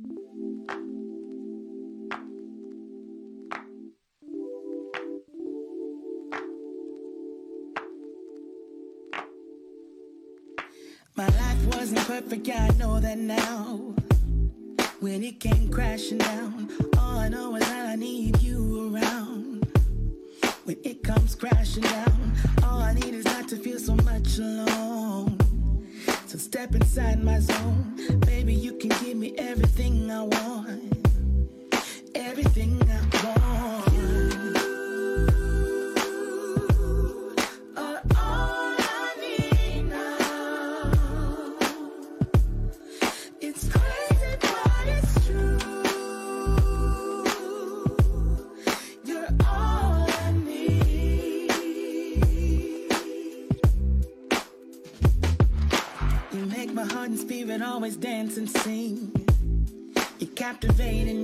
My life wasn't perfect, yeah, I know that now. When it came crashing down, all I know is that I need you around. When it comes crashing down, all I need is not to feel so much alone step inside my zone. Baby, you can give me everything I want. Everything always dance and sing. You're captivating.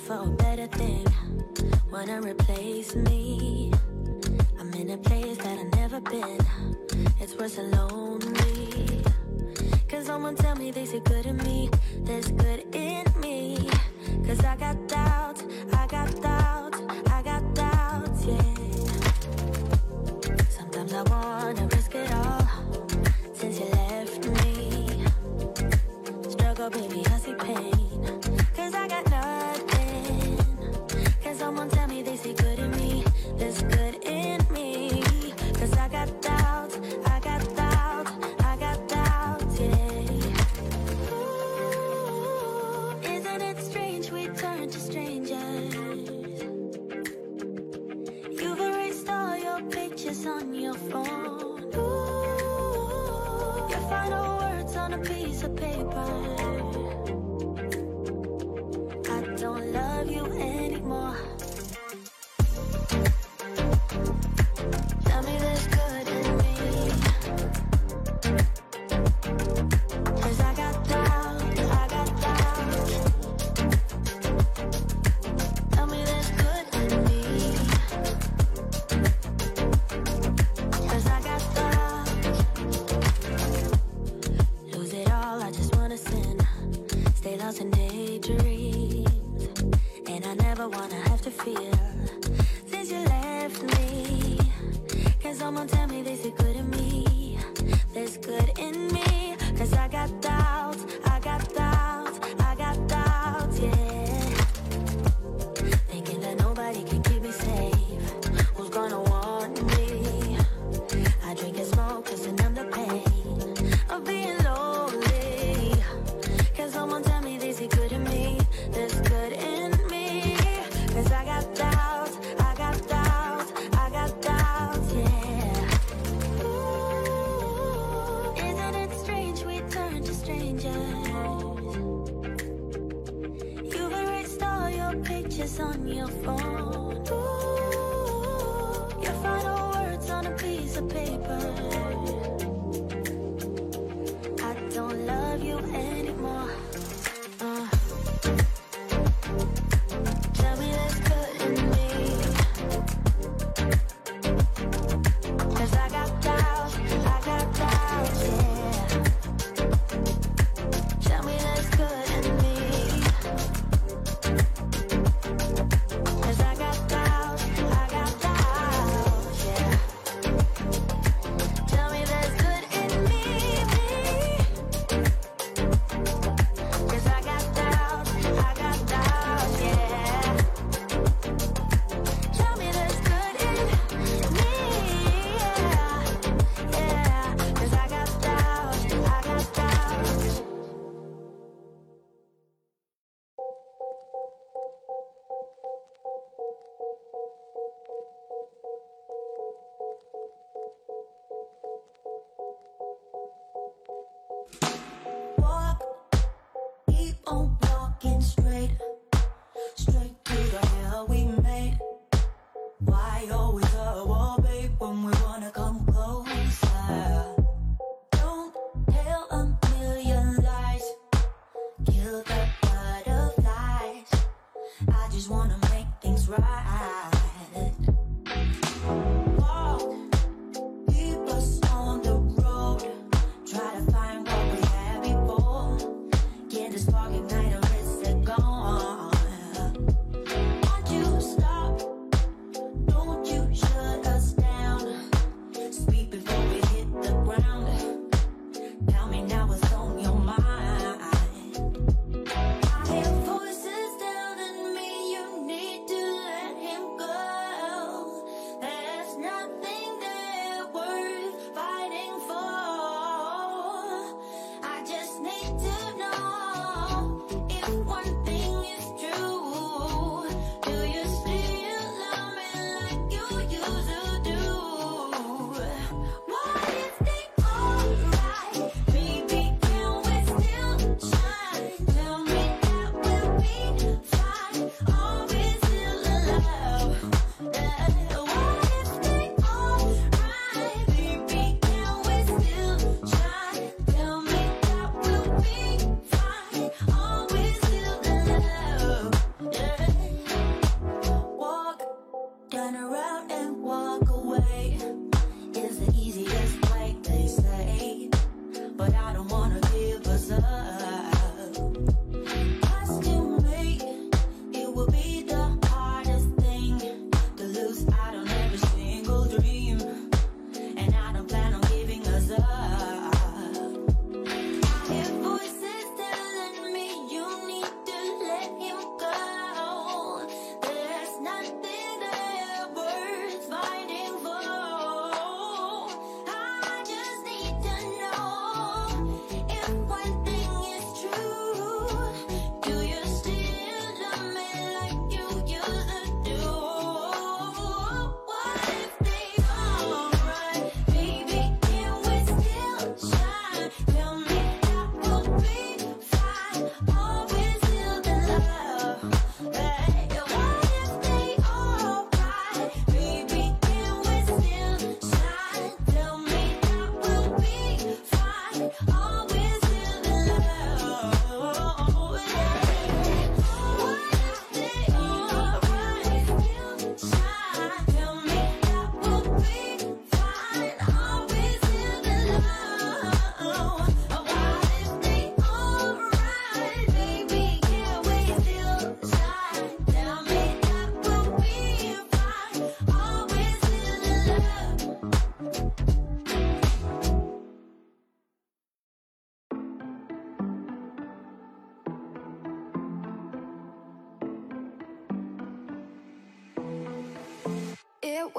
for a better thing. Wanna replace me? I'm in a place that I've never been. It's worth a.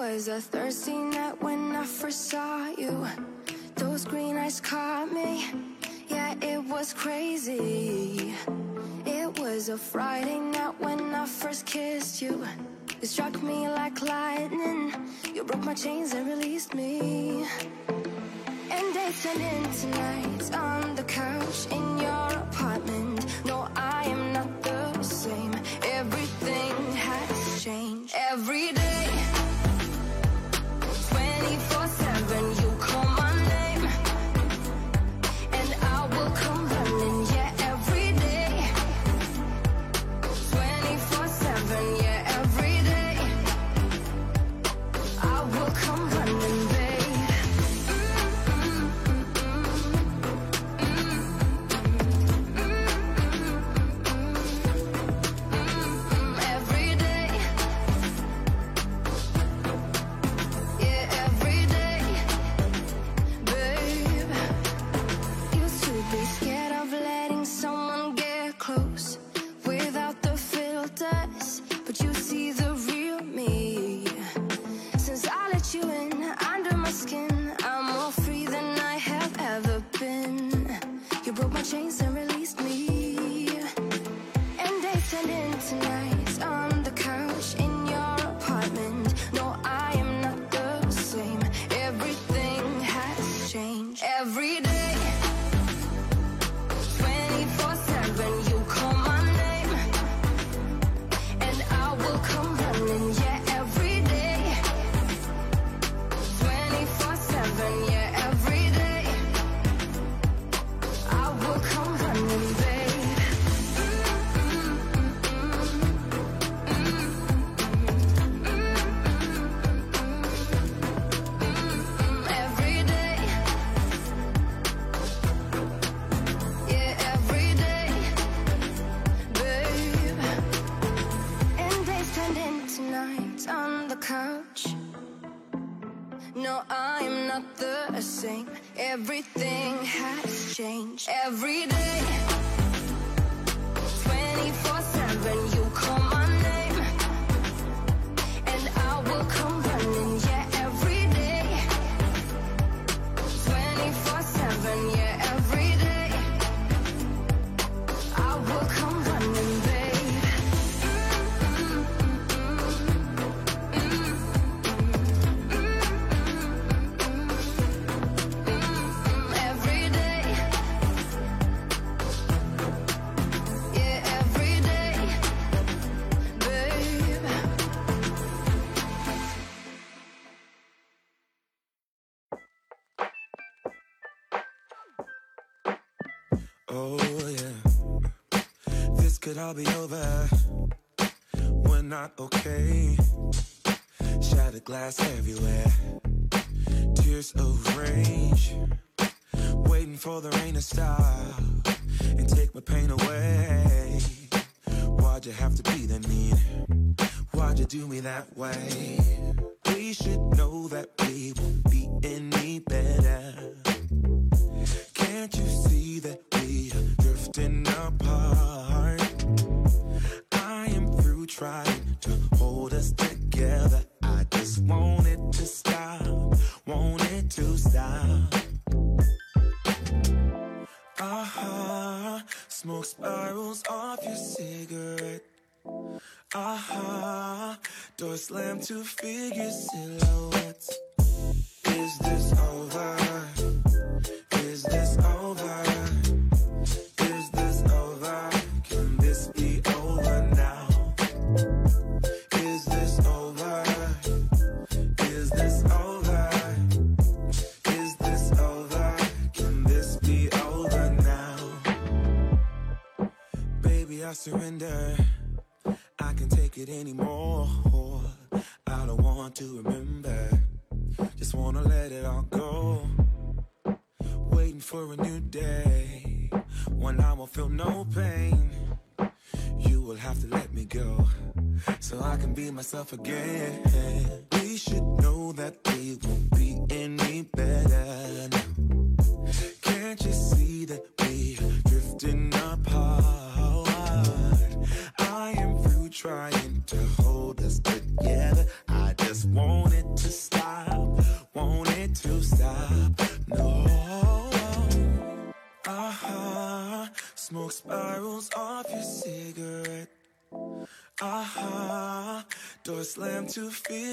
was a thirsty night when I first saw you. Those green eyes caught me. Yeah, it was crazy. It was a Friday night when I first kissed you. It struck me like lightning. You broke my chains and released me. And they turned into nights on the couch in your apartment. No, I am not the same. Everything has changed. Every day to figure and I won't feel no pain. You will have to let me go so I can be myself again. We should know that we won't be any better to feel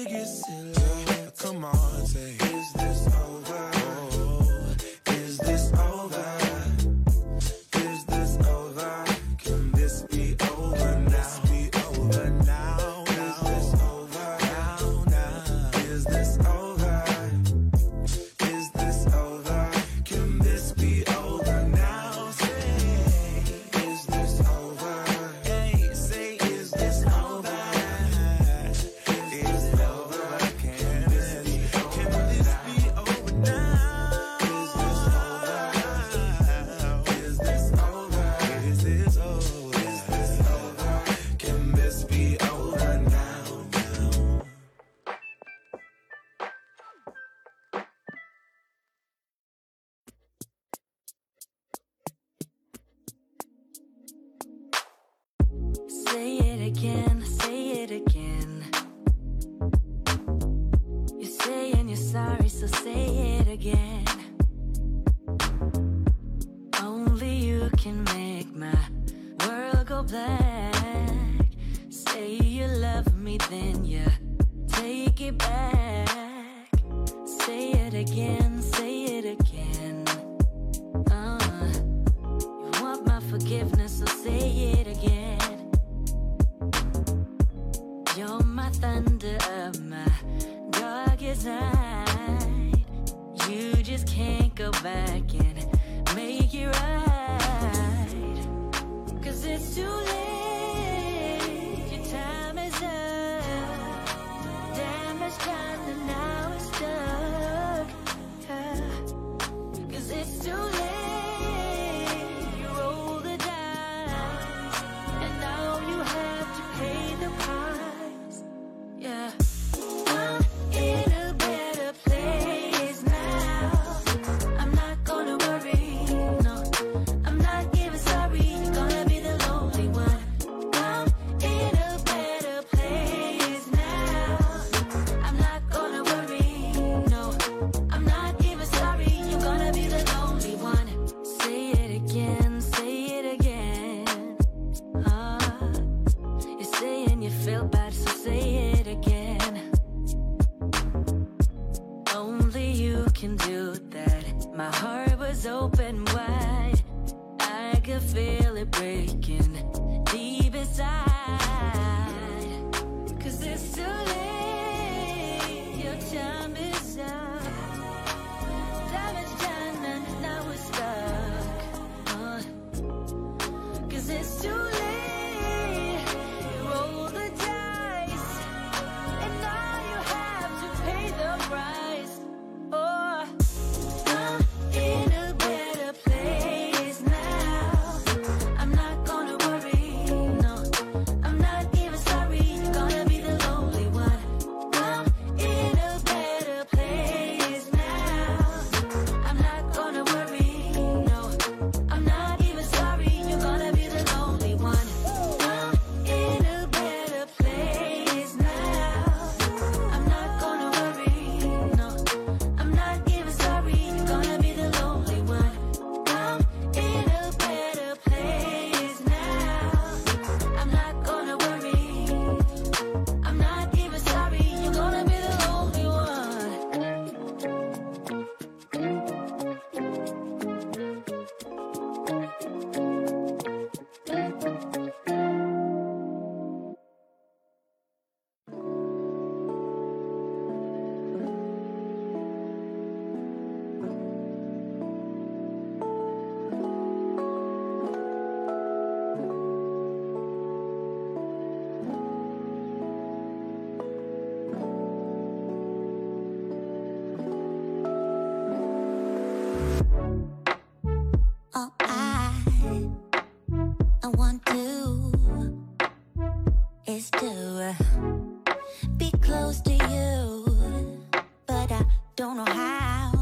don't know how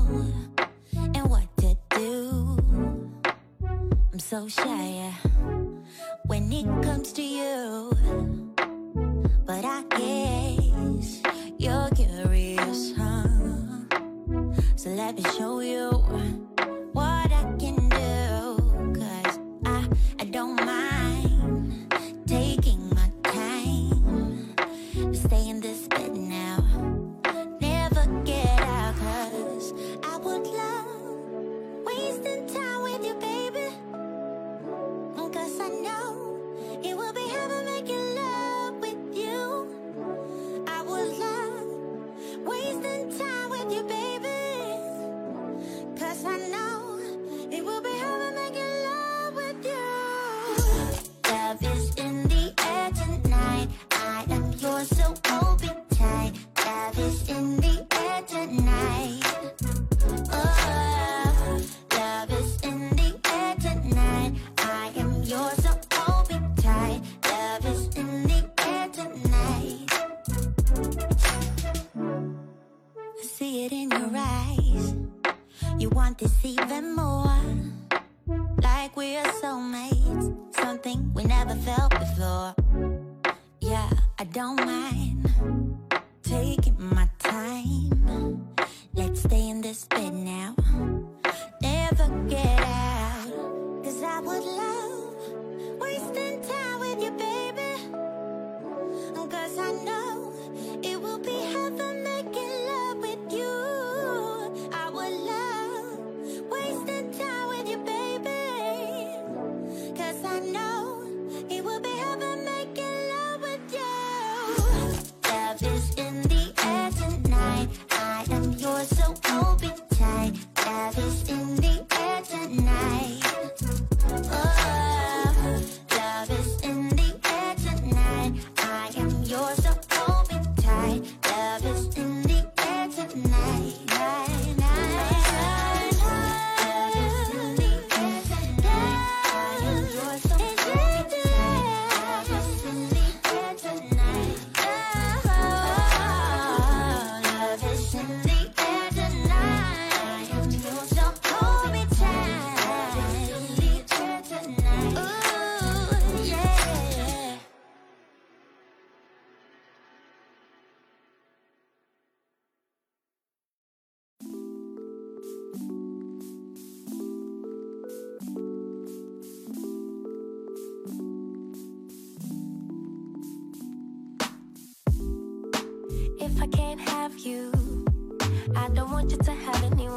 and what to do. I'm so shy when it comes to you, but I guess you're curious, huh? So let me show want you to have anyone.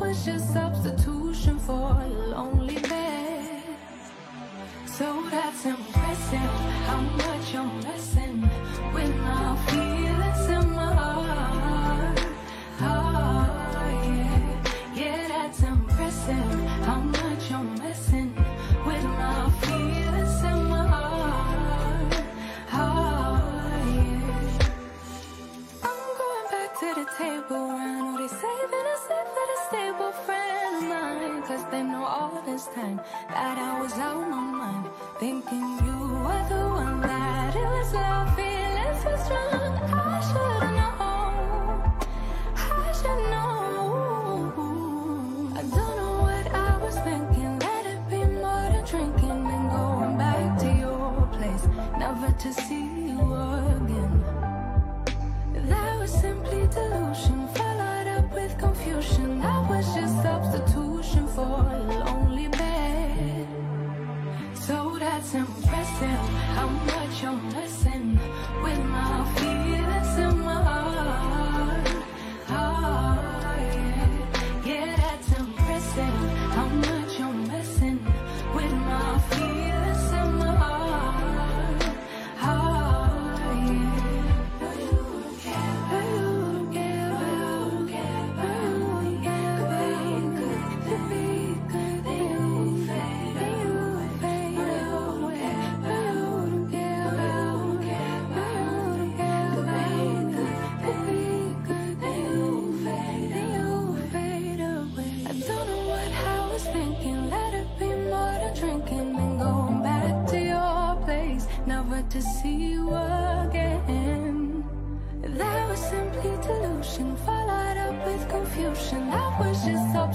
wishes so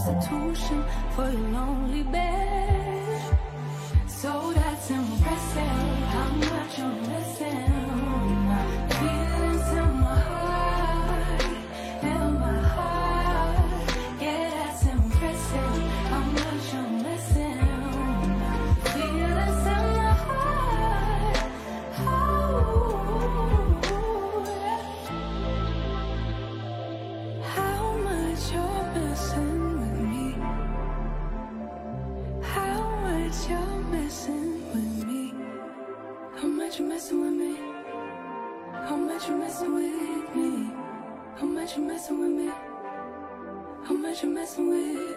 substitution for your lonely bed. So that's impressive. How much you're missing. you're messing with.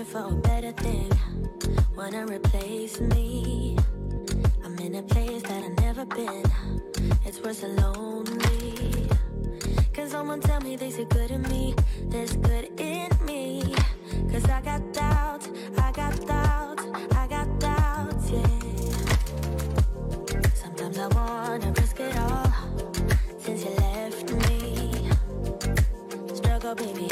searching for a better thing. Wanna replace me? I'm in a place that I've never been. It's worse than lonely. Can someone tell me there's a good in me? There's good in me. Cause I got doubts, I got doubts, I got doubts, yeah. Sometimes I wanna risk it all since you left me. Struggle, baby.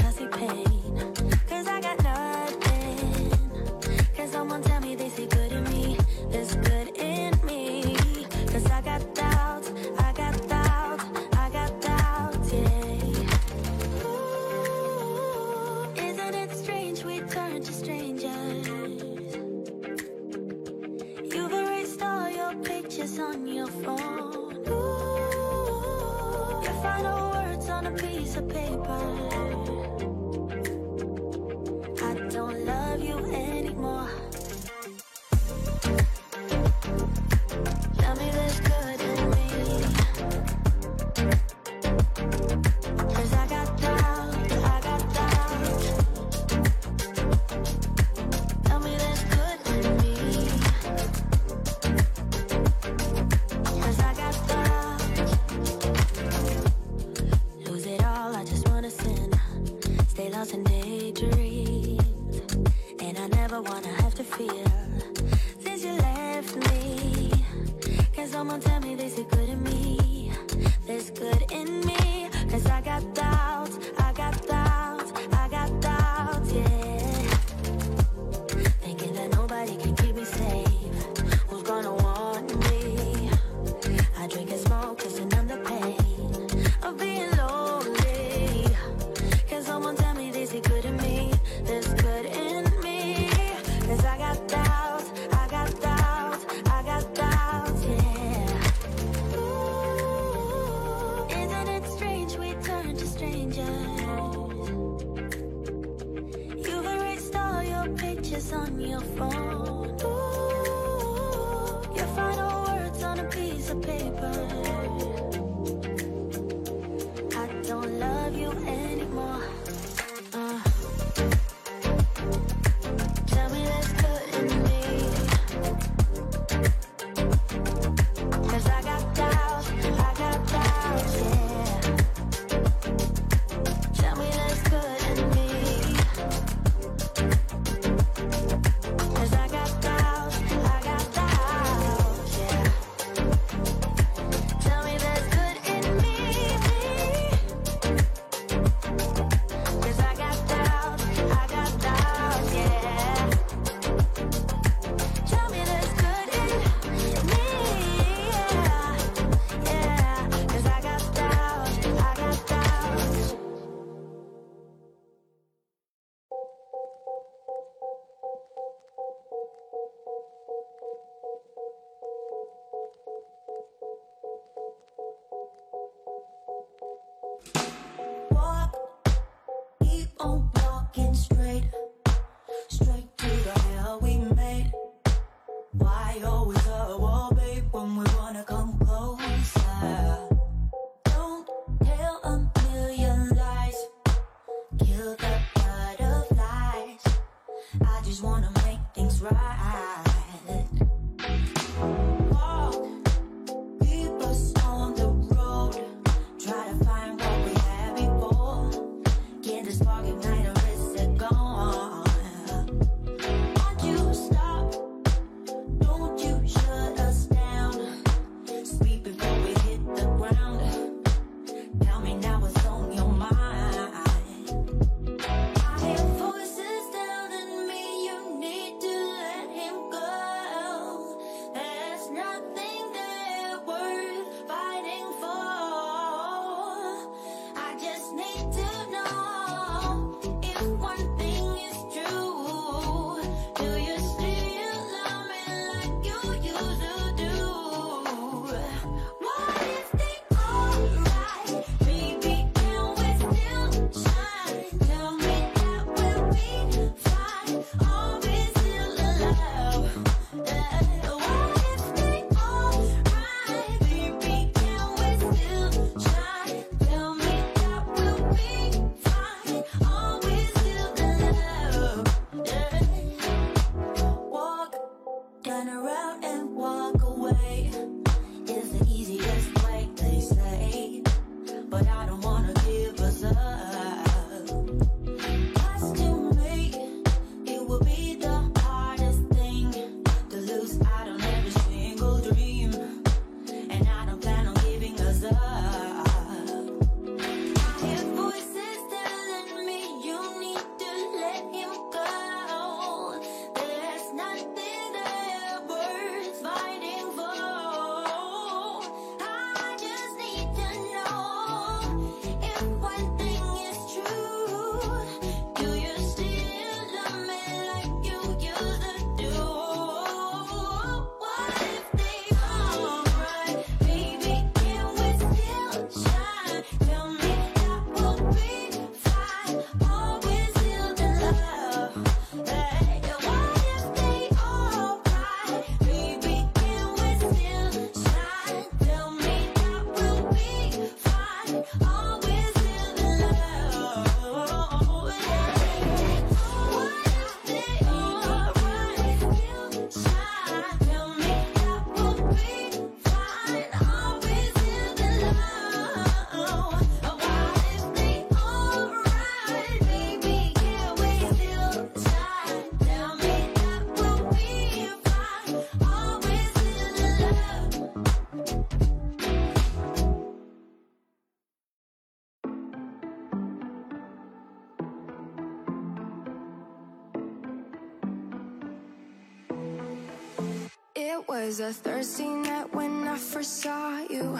Was a Thursday night when I first saw you.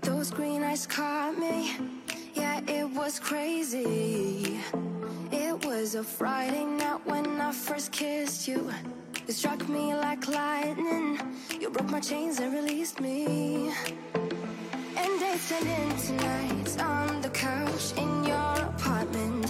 Those green eyes caught me. Yeah, it was crazy. It was a Friday night when I first kissed you. It struck me like lightning. You broke my chains and released me. And days turned into nights on the couch in your apartment.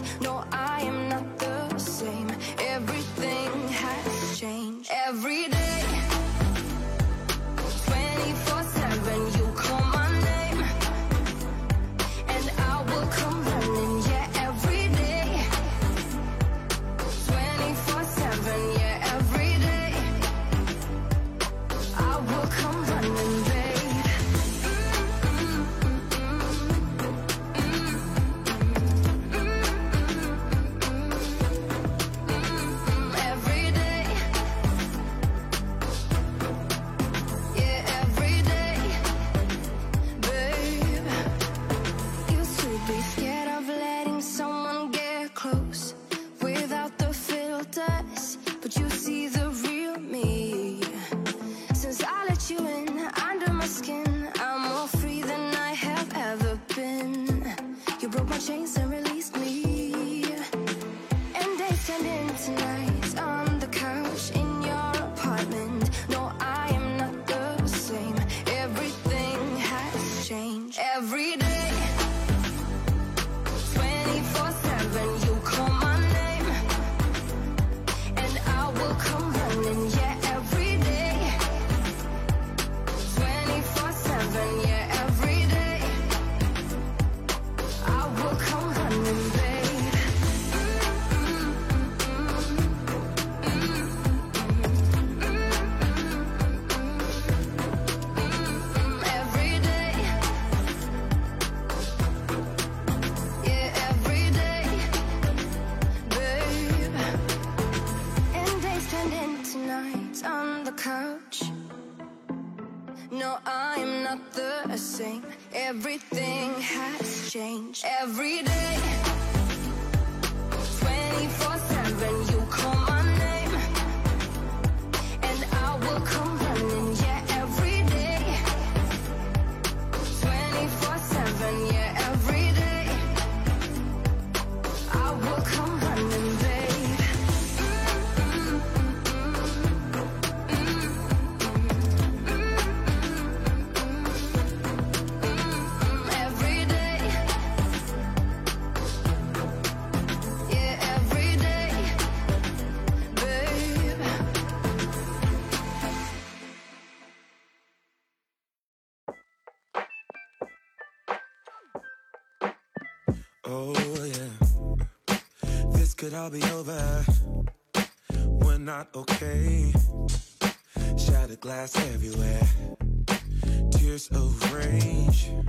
Of.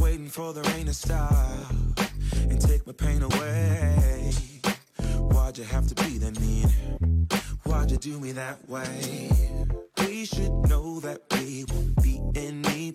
Waiting for the rain to stop and take my pain away. Why'd you have to be that mean? Why'd you do me that way? We should know that we won't be any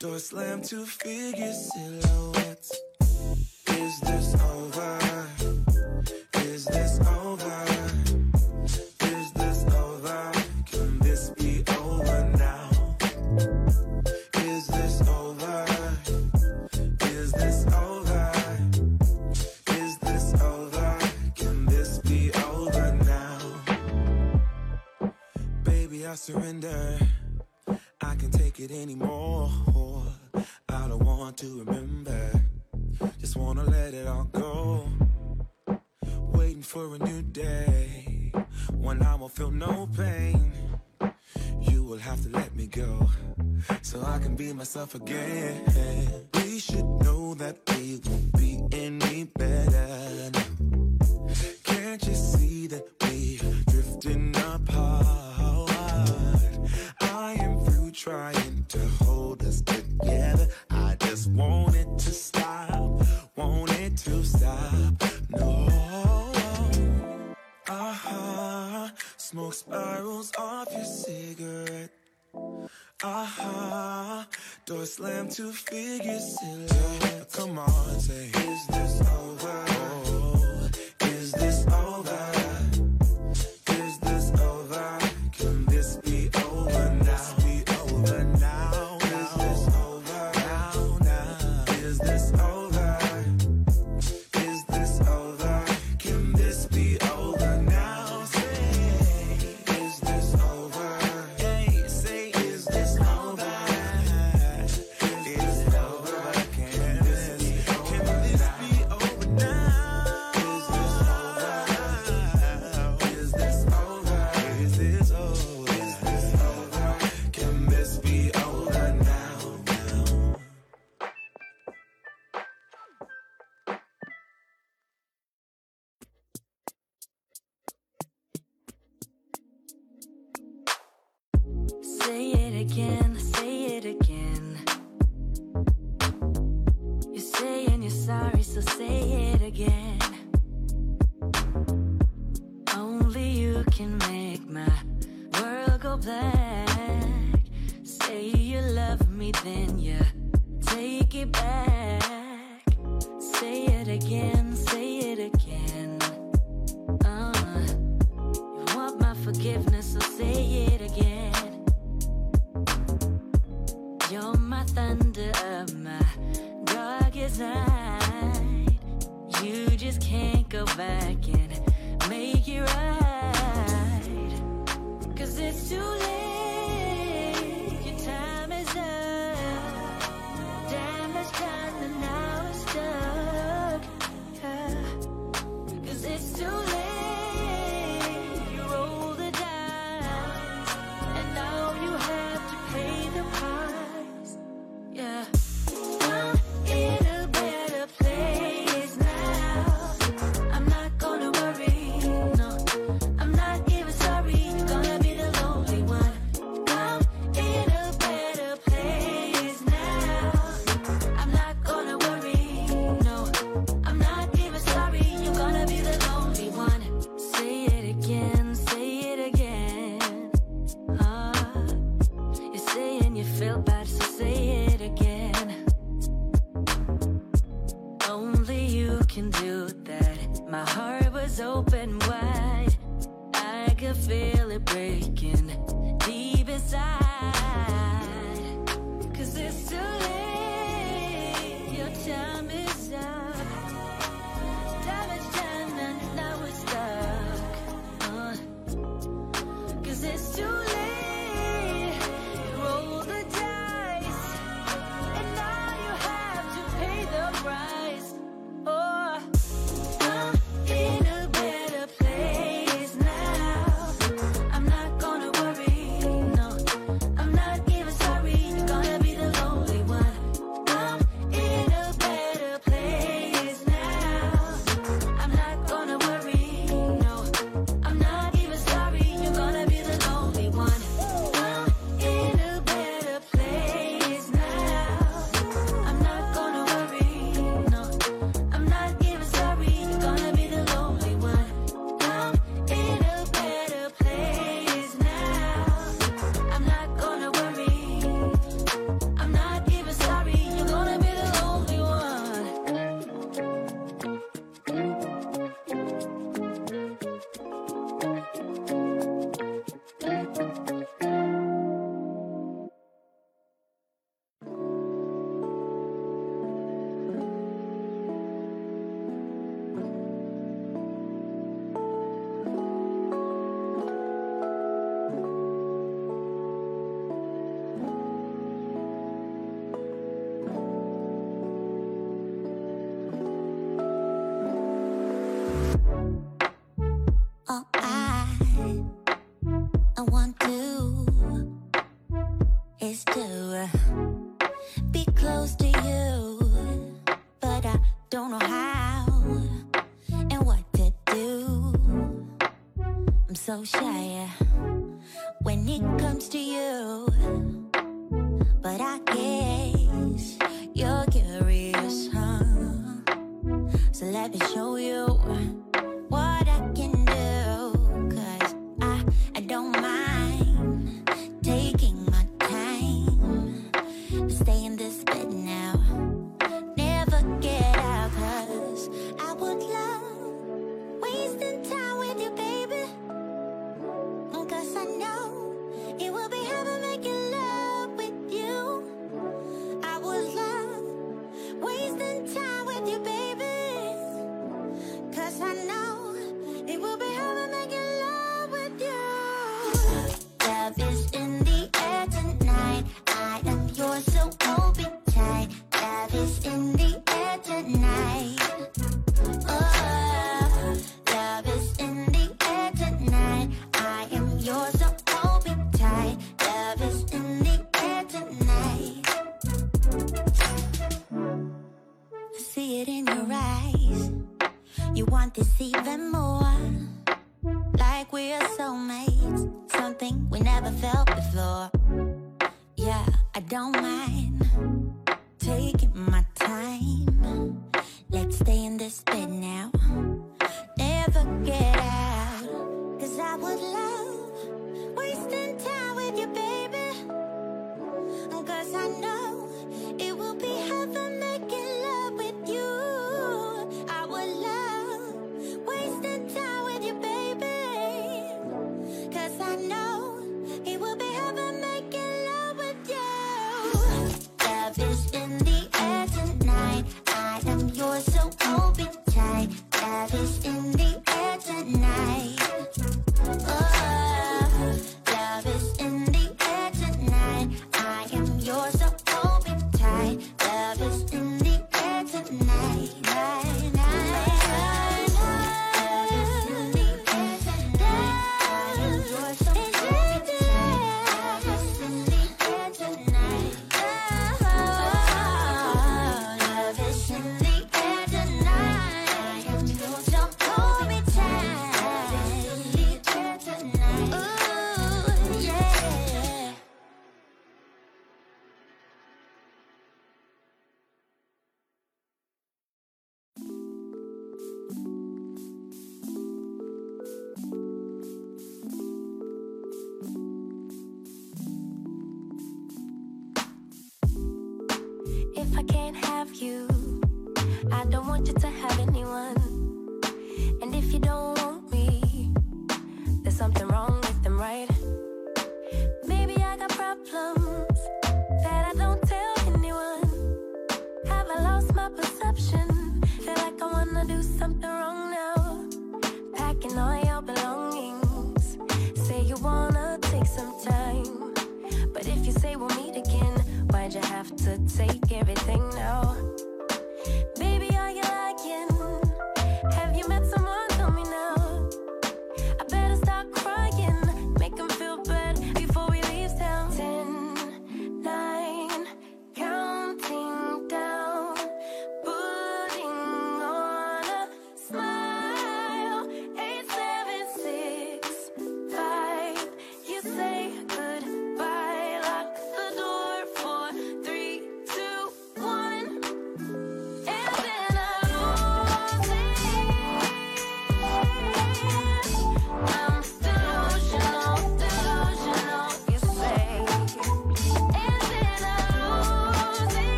door slam to figure silhouettes. Is this over? Is this over? Is this over? Can this be over now? Is this over? Is this over? Is this over? Can this be over now? Baby, I surrender. I can take it anymore. Want to remember. Just wanna let it all go. Waiting for a new day when I won't feel no pain. You will have to let me go so I can be myself again. We should know that we won't be any better. Can't you see that we are drifting apart? I am through trying Want it to stop, Want it to stop. No. Uh-huh. Smoke spirals off your cigarette. Uh-huh. Door slammed to figure silhouette. Come on, say, is this over? Oh. want this even more. Like we are soulmates Something we never felt before. Yeah, I don't mind Taking my time. Let's stay in this bed now.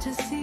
to see.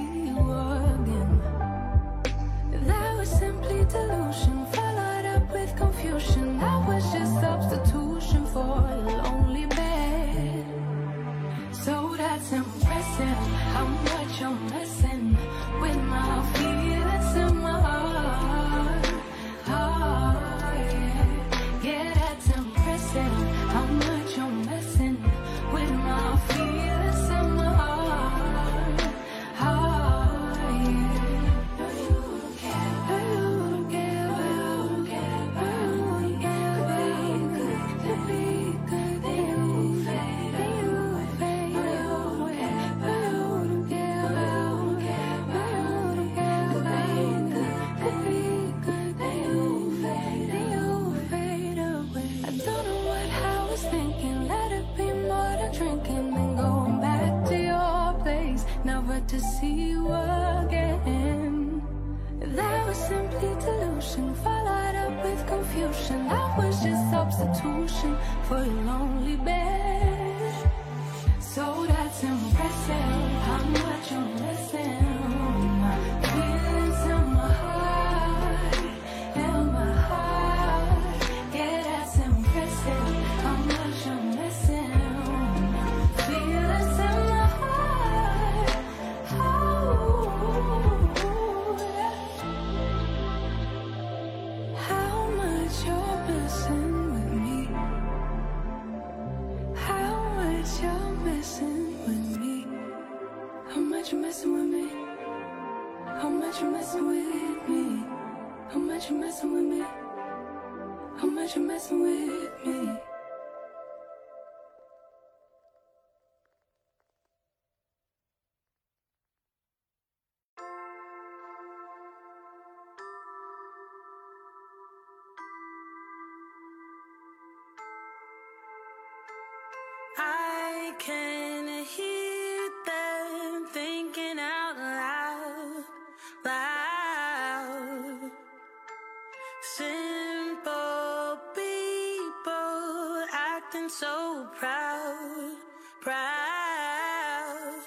proud.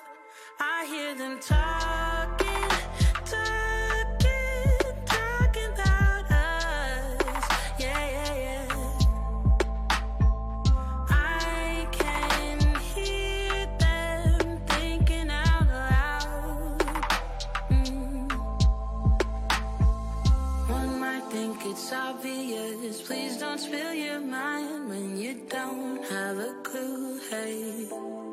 I hear them talking, talking, talking about us. Yeah, yeah, yeah. I can hear them thinking out loud. Mm. One might think it's obvious. Please don't spill your mind when you don't have a Hey. hate.